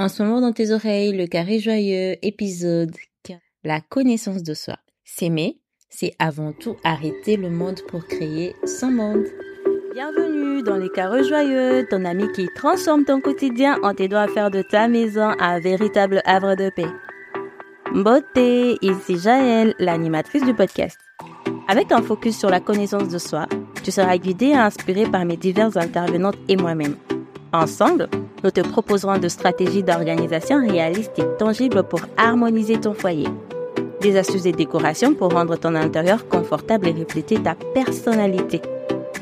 En ce moment dans tes oreilles, le carré joyeux, épisode La connaissance de soi. S'aimer, c'est avant tout arrêter le monde pour créer son monde. Bienvenue dans les carrés joyeux, ton ami qui transforme ton quotidien en t'aidant à faire de ta maison un véritable havre de paix. Beauté, ici Jaël, l'animatrice du podcast. Avec un focus sur la connaissance de soi, tu seras guidé et inspiré par mes diverses intervenantes et moi-même. Ensemble, nous te proposerons de stratégies d'organisation réalistes et tangibles pour harmoniser ton foyer. Des astuces et décorations pour rendre ton intérieur confortable et refléter ta personnalité.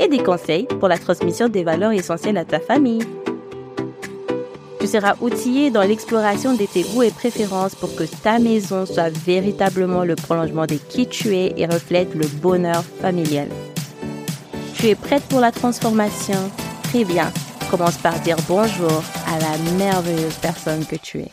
Et des conseils pour la transmission des valeurs essentielles à ta famille. Tu seras outillé dans l'exploration de tes goûts et préférences pour que ta maison soit véritablement le prolongement de qui tu es et reflète le bonheur familial. Tu es prête pour la transformation? Très bien. Commence par dire bonjour à la merveilleuse personne que tu es.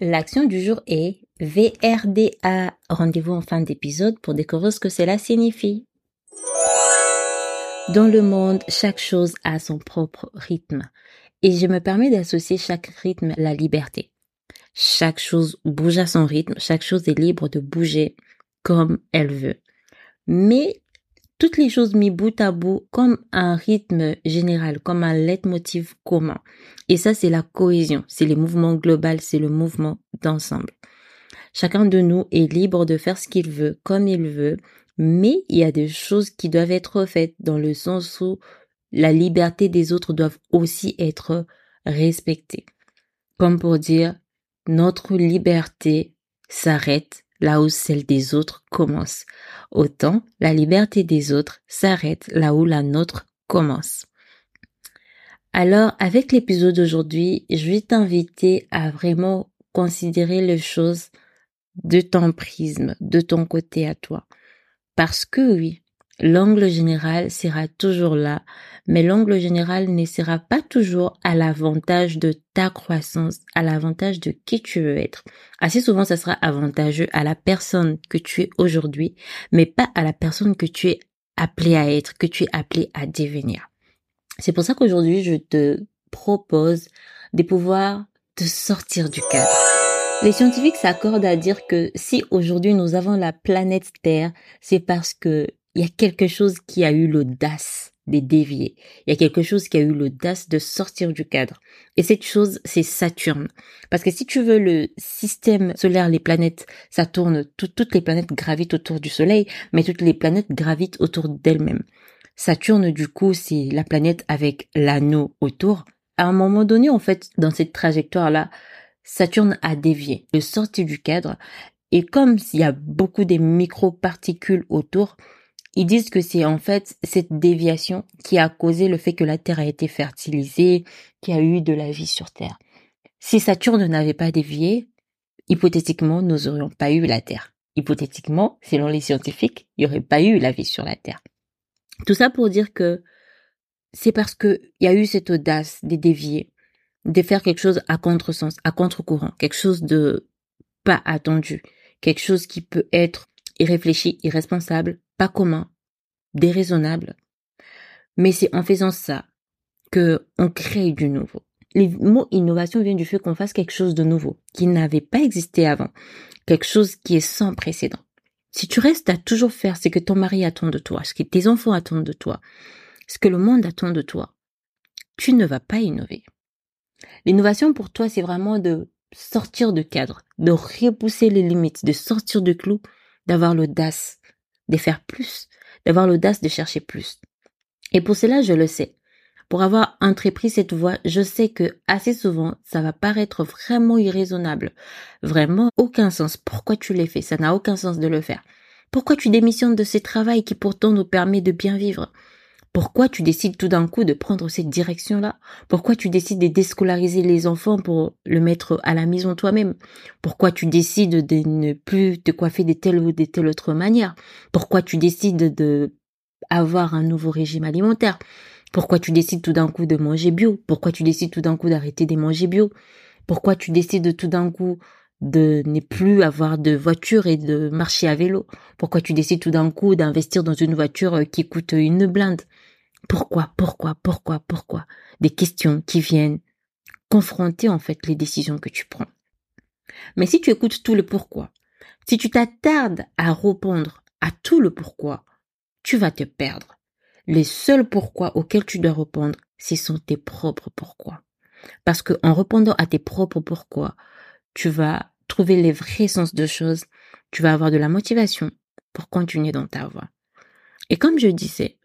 L'action du jour est VRDA. Rendez-vous en fin d'épisode pour découvrir ce que cela signifie. Dans le monde, chaque chose a son propre rythme. Et je me permets d'associer chaque rythme à la liberté. Chaque chose bouge à son rythme, chaque chose est libre de bouger comme elle veut. Mais toutes les choses mis bout à bout comme un rythme général, comme un leitmotiv commun. Et ça, c'est la cohésion, c'est le mouvement global, c'est le mouvement d'ensemble. Chacun de nous est libre de faire ce qu'il veut, comme il veut, mais il y a des choses qui doivent être faites dans le sens où la liberté des autres doivent aussi être respectées. Comme pour dire, notre liberté s'arrête là où celle des autres commence. Autant la liberté des autres s'arrête là où la nôtre commence. Alors, avec l'épisode d'aujourd'hui, je vais t'inviter à vraiment considérer les choses de ton prisme, de ton côté à toi. Parce que oui, l'angle général sera toujours là, mais l'angle général ne sera pas toujours à l'avantage de ta croissance, à l'avantage de qui tu veux être. Assez souvent, ça sera avantageux à la personne que tu es aujourd'hui, mais pas à la personne que tu es appelé à être, que tu es appelé à devenir. C'est pour ça qu'aujourd'hui, je te propose de pouvoir te sortir du cadre. Les scientifiques s'accordent à dire que si aujourd'hui nous avons la planète Terre, c'est parce que il y a quelque chose qui a eu l'audace de dévier. Il y a quelque chose qui a eu l'audace de sortir du cadre. Et cette chose, c'est Saturne. Parce que si tu veux le système solaire, les planètes, ça tourne, toutes les planètes gravitent autour du Soleil, mais toutes les planètes gravitent autour d'elles-mêmes. Saturne, du coup, c'est la planète avec l'anneau autour. À un moment donné, en fait, dans cette trajectoire-là, Saturne a dévié, le sorti du cadre. Et comme il y a beaucoup de microparticules autour, ils disent que c'est en fait cette déviation qui a causé le fait que la Terre a été fertilisée, qu'il y a eu de la vie sur Terre. Si Saturne n'avait pas dévié, hypothétiquement, nous n'aurions pas eu la Terre. Hypothétiquement, selon les scientifiques, il n'y aurait pas eu la vie sur la Terre. Tout ça pour dire que c'est parce qu'il y a eu cette audace de dévier, de faire quelque chose à contresens, à contre-courant, quelque chose de pas attendu, quelque chose qui peut être irréfléchi, irresponsable, pas commun, déraisonnable. Mais c'est en faisant ça que on crée du nouveau. Les mots innovation viennent du fait qu'on fasse quelque chose de nouveau, qui n'avait pas existé avant, quelque chose qui est sans précédent. Si tu restes à toujours faire ce que ton mari attend de toi, ce que tes enfants attendent de toi, ce que le monde attend de toi, tu ne vas pas innover. L'innovation pour toi, c'est vraiment de sortir de cadre, de repousser les limites, de sortir du clou, d'avoir l'audace de faire plus, d'avoir l'audace de chercher plus. Et pour cela, je le sais. Pour avoir entrepris cette voie, je sais que assez souvent, ça va paraître vraiment irraisonnable. Vraiment aucun sens. Pourquoi tu l'as fait? Ça n'a aucun sens de le faire. Pourquoi tu démissionnes de ce travail qui pourtant nous permet de bien vivre? Pourquoi tu décides tout d'un coup de prendre cette direction-là? Pourquoi tu décides de déscolariser les enfants pour le mettre à la maison toi-même? Pourquoi tu décides de ne plus te coiffer de telle ou de telle autre manière? Pourquoi tu décides de avoir un nouveau régime alimentaire? Pourquoi tu décides tout d'un coup de manger bio? Pourquoi tu décides tout d'un coup d'arrêter de manger bio? Pourquoi tu décides tout d'un coup de ne plus avoir de voiture et de marcher à vélo? Pourquoi tu décides tout d'un coup d'investir dans une voiture qui coûte une blinde? Pourquoi Pourquoi Pourquoi Pourquoi Des questions qui viennent confronter en fait les décisions que tu prends. Mais si tu écoutes tout le pourquoi, si tu t'attardes à répondre à tout le pourquoi, tu vas te perdre. Les seuls pourquoi auxquels tu dois répondre, ce sont tes propres pourquoi. Parce que en répondant à tes propres pourquoi, tu vas trouver les vrais sens de choses, tu vas avoir de la motivation pour continuer dans ta voie. Et comme je disais,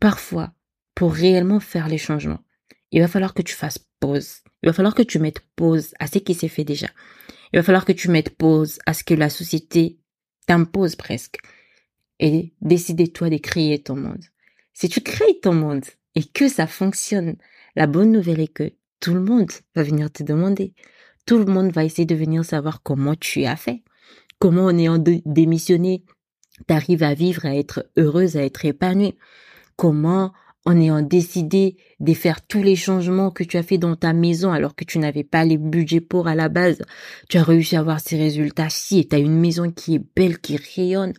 parfois, pour réellement faire les changements, il va falloir que tu fasses pause. Il va falloir que tu mettes pause à ce qui s'est fait déjà. Il va falloir que tu mettes pause à ce que la société t'impose presque. Et décider toi de créer ton monde. Si tu crées ton monde et que ça fonctionne, la bonne nouvelle est que tout le monde va venir te demander. Tout le monde va essayer de venir savoir comment tu as fait. Comment en ayant démissionné, t'arrives à vivre, à être heureuse, à être épanouie. Comment en ayant décidé de faire tous les changements que tu as fait dans ta maison alors que tu n'avais pas les budgets pour à la base, tu as réussi à avoir ces résultats-ci et tu as une maison qui est belle, qui rayonne.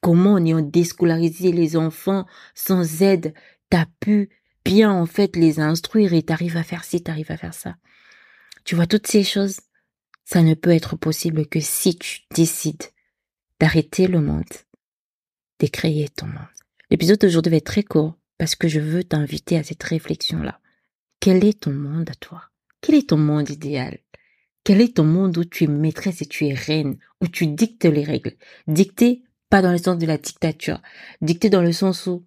Comment en ayant déscolarisé les enfants sans aide, t'as pu bien en fait les instruire et t'arrives à faire ci, t'arrives à faire ça? Tu vois, toutes ces choses, ça ne peut être possible que si tu décides d'arrêter le monde, de créer ton monde. L'épisode d'aujourd'hui va être très court parce que je veux t'inviter à cette réflexion-là. Quel est ton monde à toi? Quel est ton monde idéal? Quel est ton monde où tu es maîtresse et tu es reine, où tu dictes les règles? Dicter, pas dans le sens de la dictature, dicter dans le sens où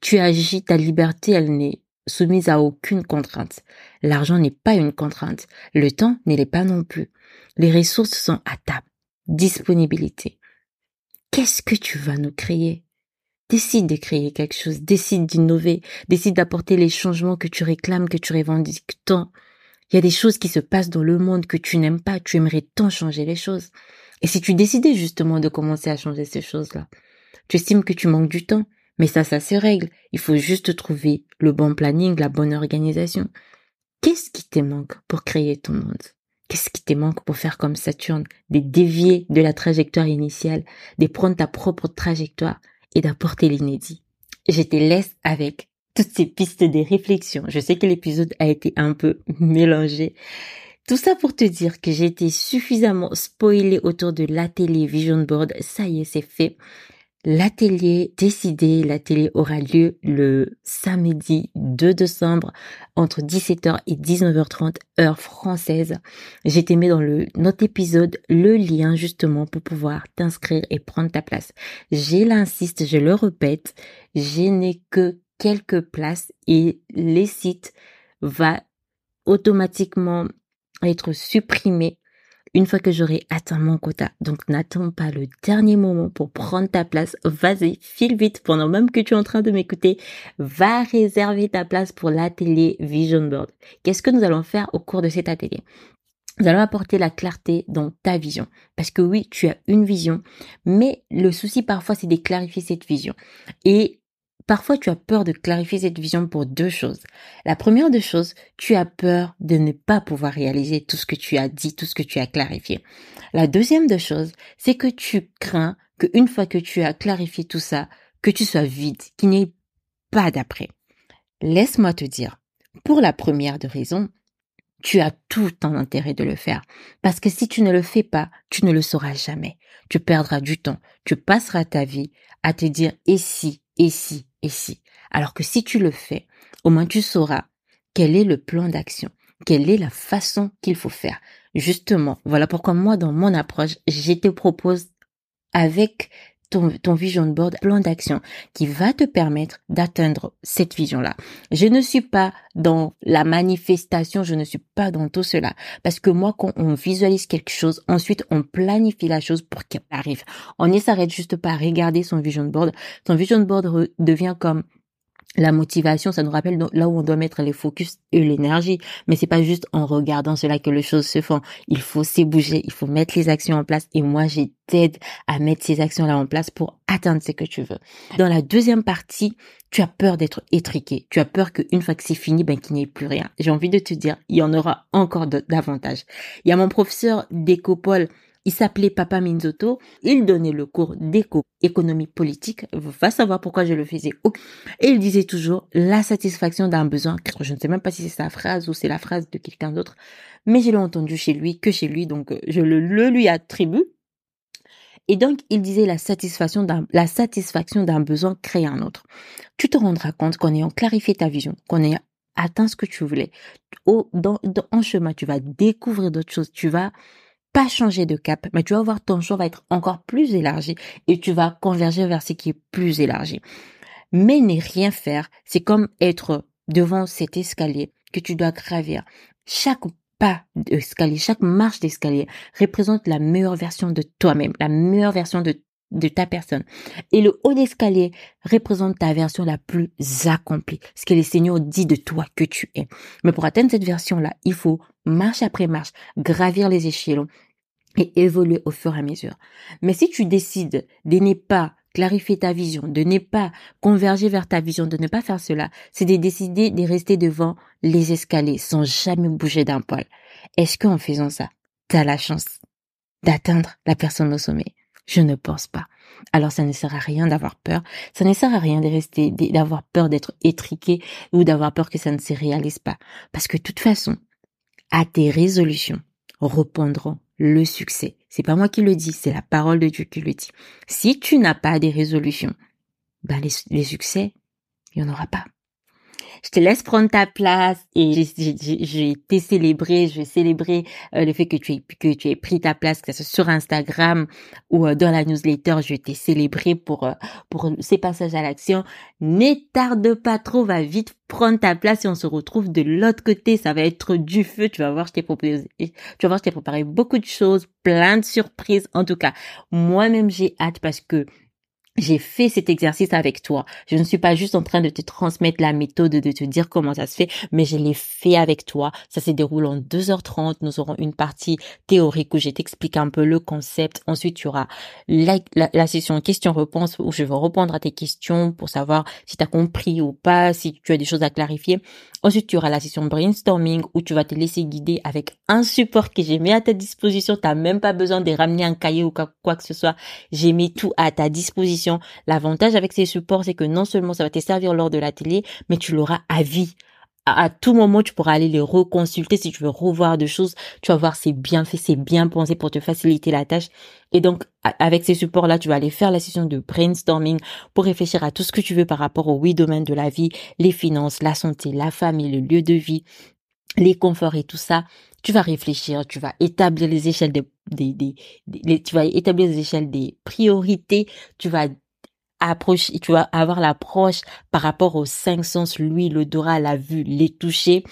tu agis, ta liberté, elle n'est soumise à aucune contrainte. L'argent n'est pas une contrainte. Le temps n'est pas non plus. Les ressources sont à ta disponibilité. Qu'est-ce que tu vas nous créer? Décide de créer quelque chose, décide d'innover, décide d'apporter les changements que tu réclames, que tu revendiques tant. Il y a des choses qui se passent dans le monde que tu n'aimes pas, tu aimerais tant changer les choses. Et si tu décidais justement de commencer à changer ces choses-là, tu estimes que tu manques du temps, mais ça, ça se règle. Il faut juste trouver le bon planning, la bonne organisation. Qu'est-ce qui te manque pour créer ton monde? Qu'est-ce qui te manque pour faire comme Saturne, de dévier de la trajectoire initiale, de prendre ta propre trajectoire et d'apporter l'inédit. Je te laisse avec toutes ces pistes de réflexion. Je sais que l'épisode a été un peu mélangé. Tout ça pour te dire que j'ai été suffisamment spoilée autour de l'atelier Vision Board. Ça y est, c'est fait. L'atelier décidé, l'atelier aura lieu le samedi 2 décembre entre 17h et 19h30 heure française. J'ai mis dans le notre épisode le lien justement pour pouvoir t'inscrire et prendre ta place. J'ai l'insiste, je le répète, je n'ai que quelques places et les sites va automatiquement être supprimés une fois que j'aurai atteint mon quota. Donc n'attends pas le dernier moment pour prendre ta place. Vas-y, file vite pendant même que tu es en train de m'écouter. Va réserver ta place pour l'atelier Vision Board. Qu'est-ce que nous allons faire au cours de cet atelier? Nous allons apporter la clarté dans ta vision. Parce que oui, tu as une vision, mais le souci parfois c'est de clarifier cette vision. Et Parfois, tu as peur de clarifier cette vision pour deux choses. La première des choses, tu as peur de ne pas pouvoir réaliser tout ce que tu as dit, tout ce que tu as clarifié. La deuxième des choses, c'est que tu crains qu'une fois que tu as clarifié tout ça, que tu sois vide, qu'il n'y ait pas d'après. Laisse-moi te dire, pour la première de raisons, tu as tout ton intérêt de le faire. Parce que si tu ne le fais pas, tu ne le sauras jamais. Tu perdras du temps. Tu passeras ta vie à te dire et si, et si, si? Alors que si tu le fais, au moins tu sauras quel est le plan d'action, quelle est la façon qu'il faut faire. Justement, voilà pourquoi moi, dans mon approche, je te propose avec ton, ton vision board, plan d'action qui va te permettre d'atteindre cette vision-là. Je ne suis pas dans la manifestation, je ne suis pas dans tout cela. Parce que moi, quand on visualise quelque chose, ensuite on planifie la chose pour qu'elle arrive. On ne s'arrête juste pas à regarder son vision board. Son vision board devient comme la motivation, ça nous rappelle là où on doit mettre les focus et l'énergie. Mais c'est pas juste en regardant cela que les choses se font. Il faut s'ébouger, il faut mettre les actions en place. Et moi, j'ai t'aide à mettre ces actions-là en place pour atteindre ce que tu veux. Dans la deuxième partie, tu as peur d'être étriqué. Tu as peur qu'une fois que c'est fini, ben, qu'il n'y ait plus rien. J'ai envie de te dire, il y en aura encore davantage. Il y a mon professeur d'écopole il s'appelait Papa Minzoto. Il donnait le cours d'éco, économie politique. Va savoir pourquoi je le faisais. Et il disait toujours la satisfaction d'un besoin. Je ne sais même pas si c'est sa phrase ou c'est la phrase de quelqu'un d'autre. Mais je l'ai entendu chez lui, que chez lui. Donc, euh, je le, lui attribue. Et donc, il disait la satisfaction d'un, besoin crée un autre. Tu te rendras compte qu'en ayant clarifié ta vision, qu'en ayant atteint ce que tu voulais, en chemin, tu vas découvrir d'autres choses, tu vas pas changer de cap, mais tu vas voir ton champ va être encore plus élargi et tu vas converger vers ce qui est plus élargi. Mais ne rien faire, c'est comme être devant cet escalier que tu dois gravir. Chaque pas d'escalier, chaque marche d'escalier représente la meilleure version de toi-même, la meilleure version de, de ta personne. Et le haut d'escalier représente ta version la plus accomplie, ce que les seigneurs dit de toi que tu es. Mais pour atteindre cette version-là, il faut marche après marche, gravir les échelons et évoluer au fur et à mesure. Mais si tu décides de ne pas clarifier ta vision, de ne pas converger vers ta vision, de ne pas faire cela, c'est de décider de rester devant les escaliers sans jamais bouger d'un poil. Est-ce qu'en faisant ça, tu as la chance d'atteindre la personne au sommet? Je ne pense pas. Alors ça ne sert à rien d'avoir peur, ça ne sert à rien de rester, d'avoir peur d'être étriqué ou d'avoir peur que ça ne se réalise pas. Parce que de toute façon, à tes résolutions répondront le succès. C'est pas moi qui le dis, c'est la parole de Dieu qui le dit. Si tu n'as pas des résolutions, ben les, les succès, il n'y en aura pas je te laisse prendre ta place et j'ai été célébré, je vais célébrer euh, le fait que tu aies que tu aies pris ta place, que ce soit sur Instagram ou euh, dans la newsletter, je t'ai célébré pour euh, pour ces passages à l'action. Ne tarde pas trop, va vite prendre ta place et on se retrouve de l'autre côté. Ça va être du feu. Tu vas voir, je t'ai proposé, tu vas voir, je t'ai préparé beaucoup de choses, plein de surprises. En tout cas, moi-même j'ai hâte parce que j'ai fait cet exercice avec toi. Je ne suis pas juste en train de te transmettre la méthode, de te dire comment ça se fait, mais je l'ai fait avec toi. Ça se déroule en 2h30. Nous aurons une partie théorique où je t'explique un peu le concept. Ensuite, tu auras la, session questions-réponses où je vais répondre à tes questions pour savoir si tu as compris ou pas, si tu as des choses à clarifier. Ensuite, tu auras la session brainstorming où tu vas te laisser guider avec un support que j'ai mis à ta disposition. Tu n'as même pas besoin de ramener un cahier ou quoi que ce soit. J'ai mis tout à ta disposition. L'avantage avec ces supports, c'est que non seulement ça va te servir lors de l'atelier, mais tu l'auras à vie à tout moment, tu pourras aller les reconsulter si tu veux revoir des choses. Tu vas voir, c'est bien fait, c'est bien pensé pour te faciliter la tâche. Et donc, avec ces supports-là, tu vas aller faire la session de brainstorming pour réfléchir à tout ce que tu veux par rapport aux huit domaines de la vie, les finances, la santé, la famille, le lieu de vie, les conforts et tout ça. Tu vas réfléchir, tu vas établir les échelles des, des, des, tu vas établir les échelles des priorités, tu vas approche, tu vas avoir l'approche par rapport aux cinq sens, lui, l'odorat, la vue, les toucher,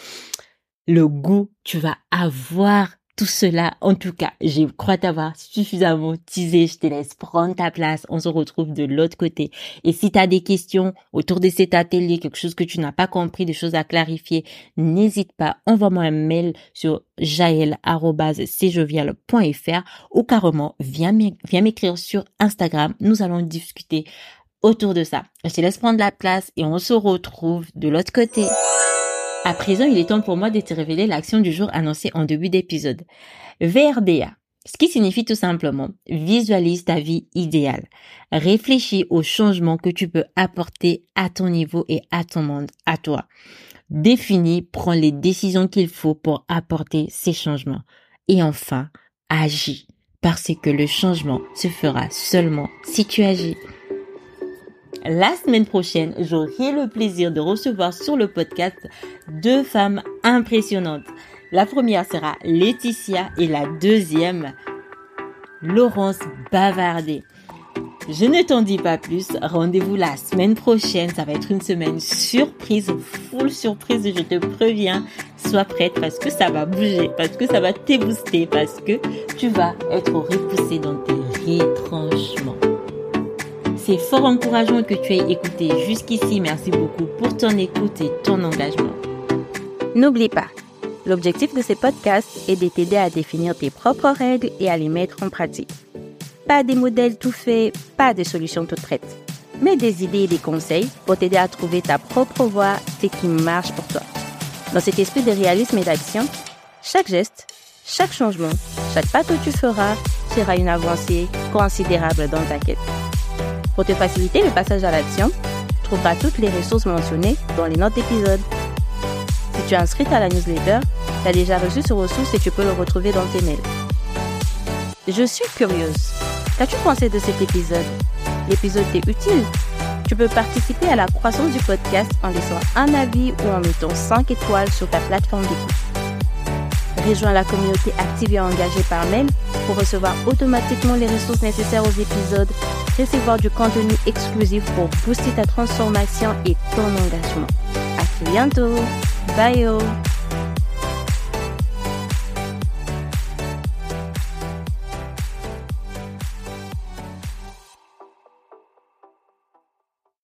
le goût, tu vas avoir tout cela, en tout cas, je crois t'avoir suffisamment teasé. Je te laisse prendre ta place. On se retrouve de l'autre côté. Et si tu as des questions autour de cet atelier, quelque chose que tu n'as pas compris, des choses à clarifier, n'hésite pas. Envoie-moi un mail sur jaël.cjovial.fr ou carrément viens m'écrire sur Instagram. Nous allons discuter autour de ça. Je te laisse prendre la place et on se retrouve de l'autre côté. À présent, il est temps pour moi de te révéler l'action du jour annoncée en début d'épisode. VRDA. Ce qui signifie tout simplement, visualise ta vie idéale. Réfléchis aux changements que tu peux apporter à ton niveau et à ton monde, à toi. Définis, prends les décisions qu'il faut pour apporter ces changements. Et enfin, agis. Parce que le changement se fera seulement si tu agis la semaine prochaine, j'aurai le plaisir de recevoir sur le podcast deux femmes impressionnantes. La première sera Laetitia et la deuxième, Laurence Bavardé. Je ne t'en dis pas plus. Rendez-vous la semaine prochaine. Ça va être une semaine surprise, full surprise. Je te préviens. Sois prête parce que ça va bouger, parce que ça va t'ébooster, parce que tu vas être repoussé dans tes retranchements. C'est fort encourageant que tu aies écouté jusqu'ici. Merci beaucoup pour ton écoute et ton engagement. N'oublie pas, l'objectif de ces podcasts est de t'aider à définir tes propres règles et à les mettre en pratique. Pas des modèles tout faits, pas de solutions toutes prêtes, mais des idées et des conseils pour t'aider à trouver ta propre voie, ce qui marche pour toi. Dans cet esprit de réalisme et d'action, chaque geste, chaque changement, chaque pas que tu feras sera une avancée considérable dans ta quête. Pour te faciliter le passage à l'action, tu trouveras toutes les ressources mentionnées dans les notes d'épisode. Si tu es inscrite à la newsletter, tu as déjà reçu ce ressource et tu peux le retrouver dans tes mails. Je suis curieuse. Qu'as-tu pensé de cet épisode? L'épisode t'est utile Tu peux participer à la croissance du podcast en laissant un avis ou en mettant 5 étoiles sur ta plateforme d'écoute. Rejoins la communauté active et engagée par mail pour recevoir automatiquement les ressources nécessaires aux épisodes, recevoir du contenu exclusif pour booster ta transformation et ton engagement. À bientôt. Bye.